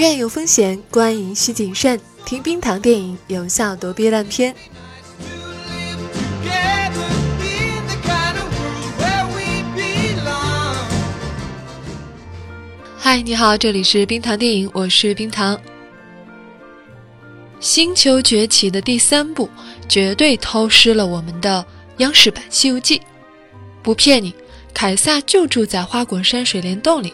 院有风险，观影需谨慎。听冰糖电影，有效躲避烂片。嗨，你好，这里是冰糖电影，我是冰糖。《星球崛起》的第三部绝对偷师了我们的央视版《西游记》，不骗你，凯撒就住在花果山水帘洞里，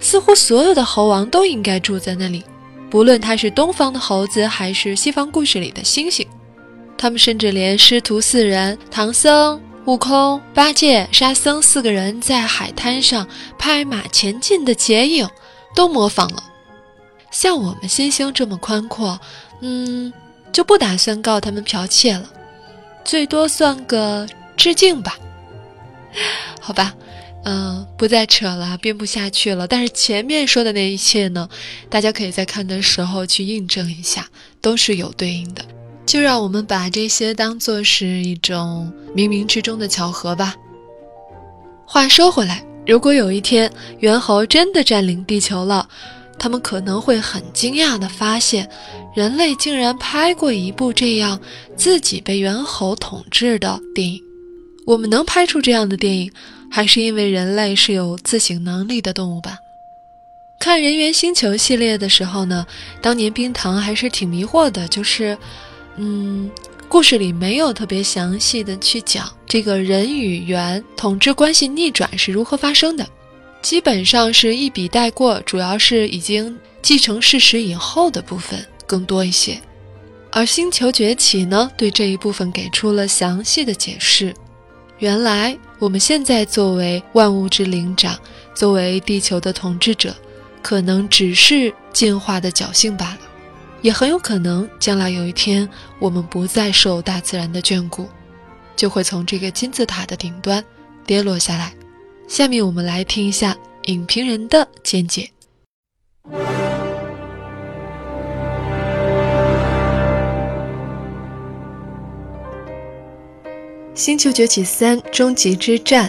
似乎所有的猴王都应该住在那里，不论他是东方的猴子还是西方故事里的猩猩。他们甚至连师徒四人唐僧。悟空、八戒、沙僧四个人在海滩上拍马前进的剪影，都模仿了。像我们心胸这么宽阔，嗯，就不打算告他们剽窃了，最多算个致敬吧。好吧，嗯，不再扯了，编不下去了。但是前面说的那一切呢，大家可以在看的时候去印证一下，都是有对应的。就让我们把这些当做是一种冥冥之中的巧合吧。话说回来，如果有一天猿猴真的占领地球了，他们可能会很惊讶地发现，人类竟然拍过一部这样自己被猿猴统治的电影。我们能拍出这样的电影，还是因为人类是有自省能力的动物吧？看《人猿星球》系列的时候呢，当年冰糖还是挺迷惑的，就是。嗯，故事里没有特别详细的去讲这个人与猿统治关系逆转是如何发生的，基本上是一笔带过，主要是已经继承事实以后的部分更多一些。而《星球崛起》呢，对这一部分给出了详细的解释。原来我们现在作为万物之灵长，作为地球的统治者，可能只是进化的侥幸罢了。也很有可能，将来有一天，我们不再受大自然的眷顾，就会从这个金字塔的顶端跌落下来。下面我们来听一下影评人的见解。《星球崛起三：终极之战》。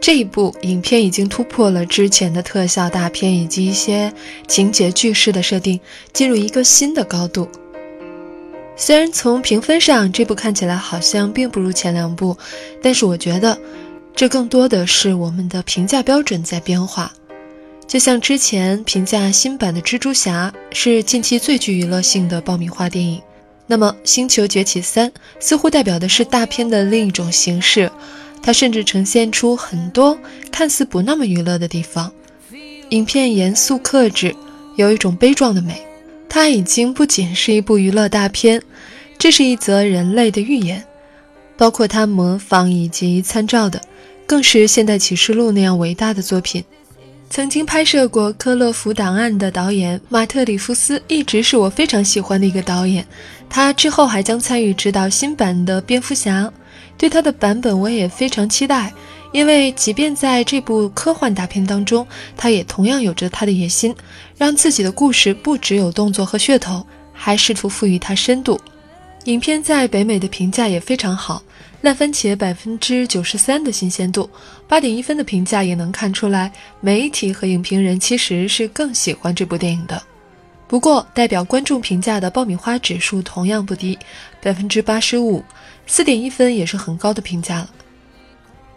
这一部影片已经突破了之前的特效大片以及一些情节句式的设定，进入一个新的高度。虽然从评分上，这部看起来好像并不如前两部，但是我觉得这更多的是我们的评价标准在变化。就像之前评价新版的蜘蛛侠是近期最具娱乐性的爆米花电影，那么《星球崛起三》似乎代表的是大片的另一种形式。它甚至呈现出很多看似不那么娱乐的地方。影片严肃克制，有一种悲壮的美。它已经不仅是一部娱乐大片，这是一则人类的预言。包括它模仿以及参照的，更是《现代启示录》那样伟大的作品。曾经拍摄过《科勒福档案》的导演马特·里夫斯，一直是我非常喜欢的一个导演。他之后还将参与执导新版的《蝙蝠侠》。对他的版本我也非常期待，因为即便在这部科幻大片当中，他也同样有着他的野心，让自己的故事不只有动作和噱头，还试图赋予它深度。影片在北美的评价也非常好，烂番茄百分之九十三的新鲜度，八点一分的评价也能看出来，媒体和影评人其实是更喜欢这部电影的。不过，代表观众评价的爆米花指数同样不低，百分之八十五。四点一分也是很高的评价了。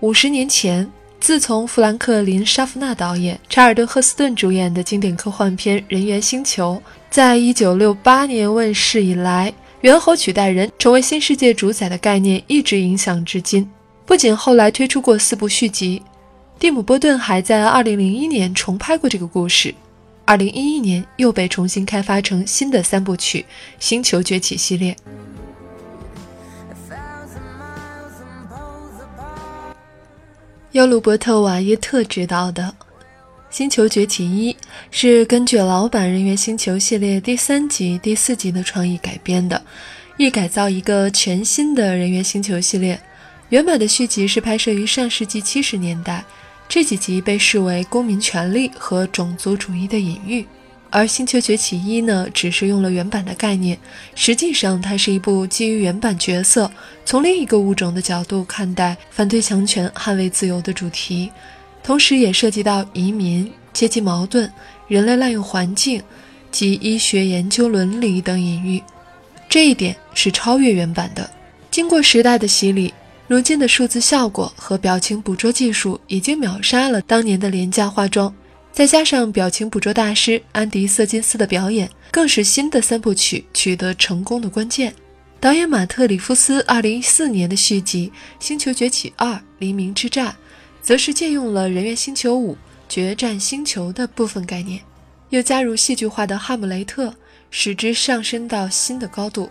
五十年前，自从富兰克林·沙夫纳导演、查尔顿·赫斯顿主演的经典科幻片《人猿星球》在一九六八年问世以来，猿猴取代人成为新世界主宰的概念一直影响至今。不仅后来推出过四部续集，蒂姆·波顿还在2001年重拍过这个故事，，2011年又被重新开发成新的三部曲《星球崛起》系列。由鲁伯特·瓦耶特执导的《星球崛起一》是根据老版《人猿星球》系列第三集、第四集的创意改编的，意改造一个全新的人猿星球系列。原版的续集是拍摄于上世纪七十年代，这几集被视为公民权利和种族主义的隐喻。而《星球崛起一》呢，只是用了原版的概念，实际上它是一部基于原版角色，从另一个物种的角度看待反对强权、捍卫自由的主题，同时也涉及到移民、阶级矛盾、人类滥用环境、及医学研究伦理等隐喻。这一点是超越原版的。经过时代的洗礼，如今的数字效果和表情捕捉技术已经秒杀了当年的廉价化妆。再加上表情捕捉大师安迪·瑟金斯的表演，更是新的三部曲取得成功的关键。导演马特·里夫斯2014年的续集《星球崛起2：黎明之战》，则是借用了《人猿星球5：决战星球》的部分概念，又加入戏剧化的哈姆雷特，使之上升到新的高度。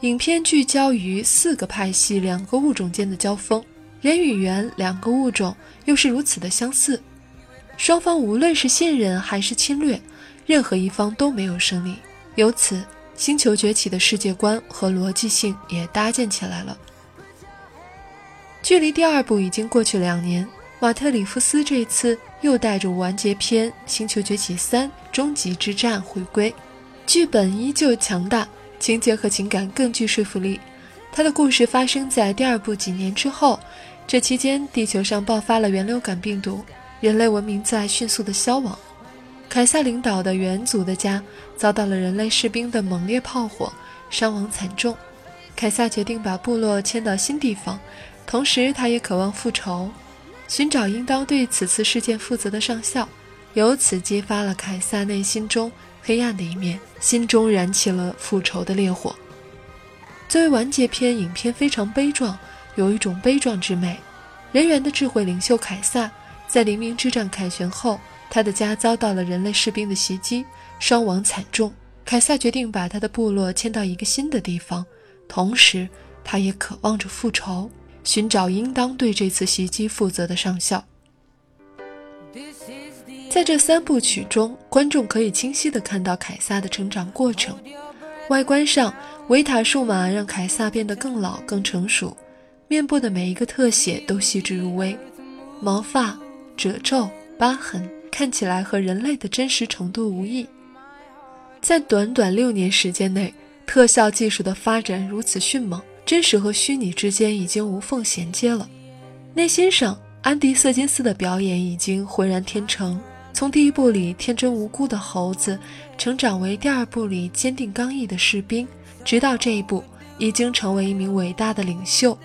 影片聚焦于四个派系、两个物种间的交锋，人与猿两个物种又是如此的相似。双方无论是信任还是侵略，任何一方都没有胜利。由此，《星球崛起》的世界观和逻辑性也搭建起来了。距离第二部已经过去两年，马特·里夫斯这次又带着完结篇《星球崛起三：终极之战》回归，剧本依旧强大，情节和情感更具说服力。他的故事发生在第二部几年之后，这期间地球上爆发了原流感病毒。人类文明在迅速的消亡，凯撒领导的猿族的家遭到了人类士兵的猛烈炮火，伤亡惨重。凯撒决定把部落迁到新地方，同时他也渴望复仇，寻找应当对此次事件负责的上校。由此激发了凯撒内心中黑暗的一面，心中燃起了复仇的烈火。作为完结篇，影片非常悲壮，有一种悲壮之美。人猿的智慧领袖凯撒。在黎明之战凯旋后，他的家遭到了人类士兵的袭击，伤亡惨重。凯撒决定把他的部落迁到一个新的地方，同时他也渴望着复仇，寻找应当对这次袭击负责的上校。在这三部曲中，观众可以清晰地看到凯撒的成长过程。外观上，维塔数码让凯撒变得更老、更成熟，面部的每一个特写都细致入微，毛发。褶皱、疤痕看起来和人类的真实程度无异。在短短六年时间内，特效技术的发展如此迅猛，真实和虚拟之间已经无缝衔接了。内心上，安迪·瑟金斯的表演已经浑然天成，从第一部里天真无辜的猴子，成长为第二部里坚定刚毅的士兵，直到这一部已经成为一名伟大的领袖。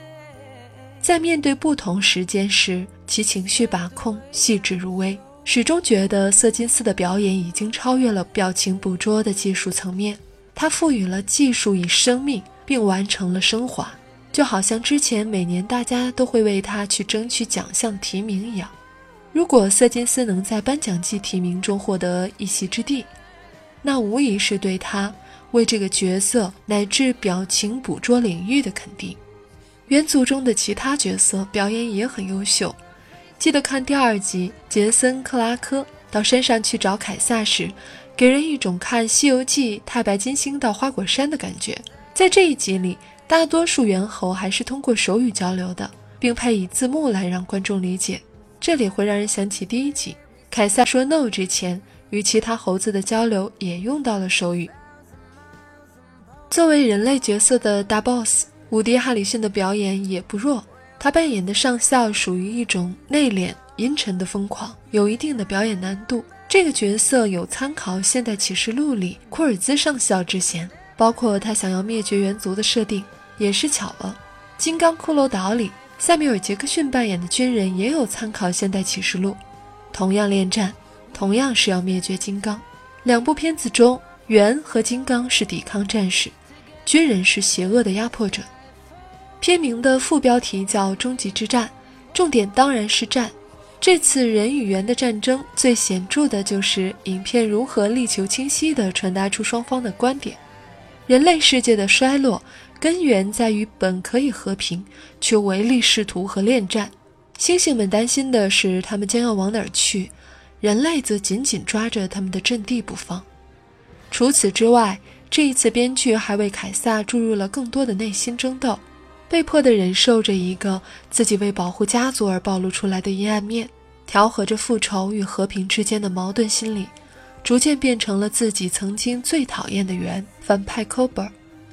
在面对不同时间时，其情绪把控细致入微，始终觉得瑟金斯的表演已经超越了表情捕捉的技术层面。他赋予了技术以生命，并完成了升华，就好像之前每年大家都会为他去争取奖项提名一样。如果瑟金斯能在颁奖季提名中获得一席之地，那无疑是对他为这个角色乃至表情捕捉领域的肯定。原组中的其他角色表演也很优秀。记得看第二集，杰森·克拉克到山上去找凯撒时，给人一种看《西游记》太白金星到花果山的感觉。在这一集里，大多数猿猴还是通过手语交流的，并配以字幕来让观众理解。这里会让人想起第一集，凯撒说 “no” 之前与其他猴子的交流也用到了手语。作为人类角色的大 boss，伍迪·哈里逊的表演也不弱。他扮演的上校属于一种内敛阴沉的疯狂，有一定的表演难度。这个角色有参考《现代启示录》里库尔兹上校之嫌，包括他想要灭绝猿族的设定也是巧了。《金刚骷髅岛》里塞缪尔·杰克逊扮演的军人也有参考《现代启示录》，同样恋战，同样是要灭绝金刚。两部片子中，猿和金刚是抵抗战士，军人是邪恶的压迫者。片名的副标题叫《终极之战》，重点当然是战。这次人与猿的战争最显著的就是影片如何力求清晰地传达出双方的观点：人类世界的衰落根源在于本可以和平，却唯利是图和恋战。猩猩们担心的是他们将要往哪儿去，人类则紧紧抓着他们的阵地不放。除此之外，这一次编剧还为凯撒注入了更多的内心争斗。被迫地忍受着一个自己为保护家族而暴露出来的阴暗面，调和着复仇与和平之间的矛盾心理，逐渐变成了自己曾经最讨厌的猿反派科伯。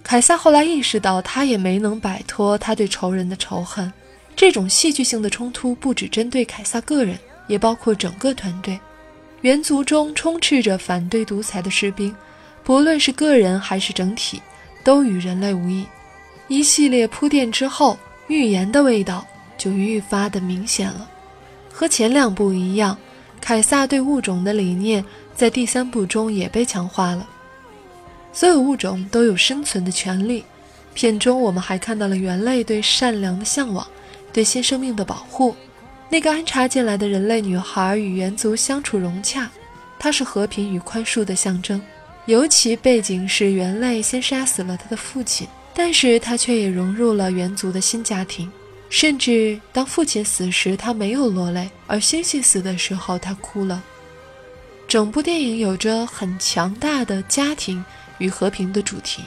凯撒后来意识到，他也没能摆脱他对仇人的仇恨。这种戏剧性的冲突不只针对凯撒个人，也包括整个团队。猿族中充斥着反对独裁的士兵，不论是个人还是整体，都与人类无异。一系列铺垫之后，预言的味道就愈发的明显了。和前两部一样，凯撒对物种的理念在第三部中也被强化了。所有物种都有生存的权利。片中我们还看到了猿类对善良的向往，对新生命的保护。那个安插进来的人类女孩与猿族相处融洽，她是和平与宽恕的象征。尤其背景是猿类先杀死了他的父亲，但是他却也融入了猿族的新家庭。甚至当父亲死时，他没有落泪；而猩猩死的时候，他哭了。整部电影有着很强大的家庭与和平的主题。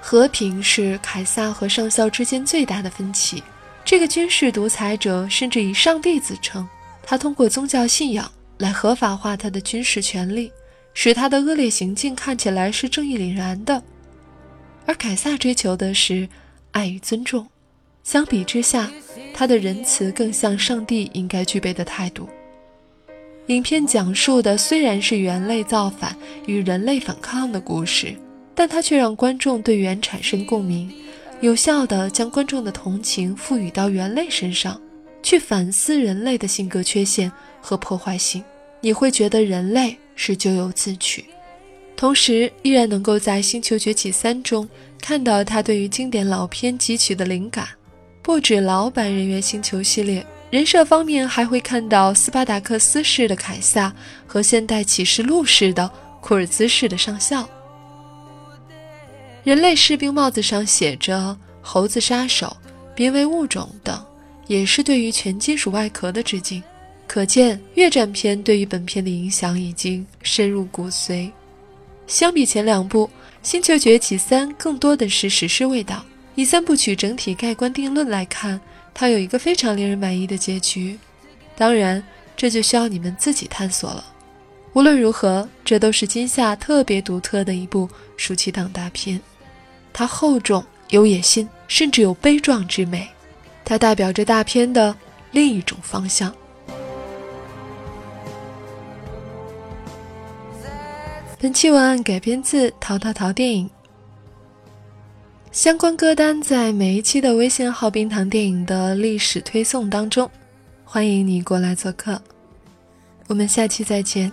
和平是凯撒和上校之间最大的分歧。这个军事独裁者甚至以上帝自称，他通过宗教信仰来合法化他的军事权利，使他的恶劣行径看起来是正义凛然的。而凯撒追求的是爱与尊重。相比之下，他的仁慈更像上帝应该具备的态度。影片讲述的虽然是猿类造反与人类反抗的故事，但它却让观众对猿产生共鸣，有效地将观众的同情赋予到猿类身上，去反思人类的性格缺陷和破坏性。你会觉得人类是咎由自取，同时依然能够在《星球崛起三》中看到他对于经典老片汲取的灵感。不止老版人猿星球系列，人设方面还会看到斯巴达克斯式的凯撒和现代启示录式的库尔兹式的上校。人类士兵帽子上写着“猴子杀手”“别为物种”等，也是对于全金属外壳的致敬。可见越战片对于本片的影响已经深入骨髓。相比前两部，《星球崛起三》更多的是史诗味道。以三部曲整体盖棺定论来看，它有一个非常令人满意的结局。当然，这就需要你们自己探索了。无论如何，这都是今夏特别独特的一部暑期档大片。它厚重、有野心，甚至有悲壮之美。它代表着大片的另一种方向。本期文案改编自《淘淘淘》电影。相关歌单在每一期的微信号“冰糖电影”的历史推送当中，欢迎你过来做客。我们下期再见。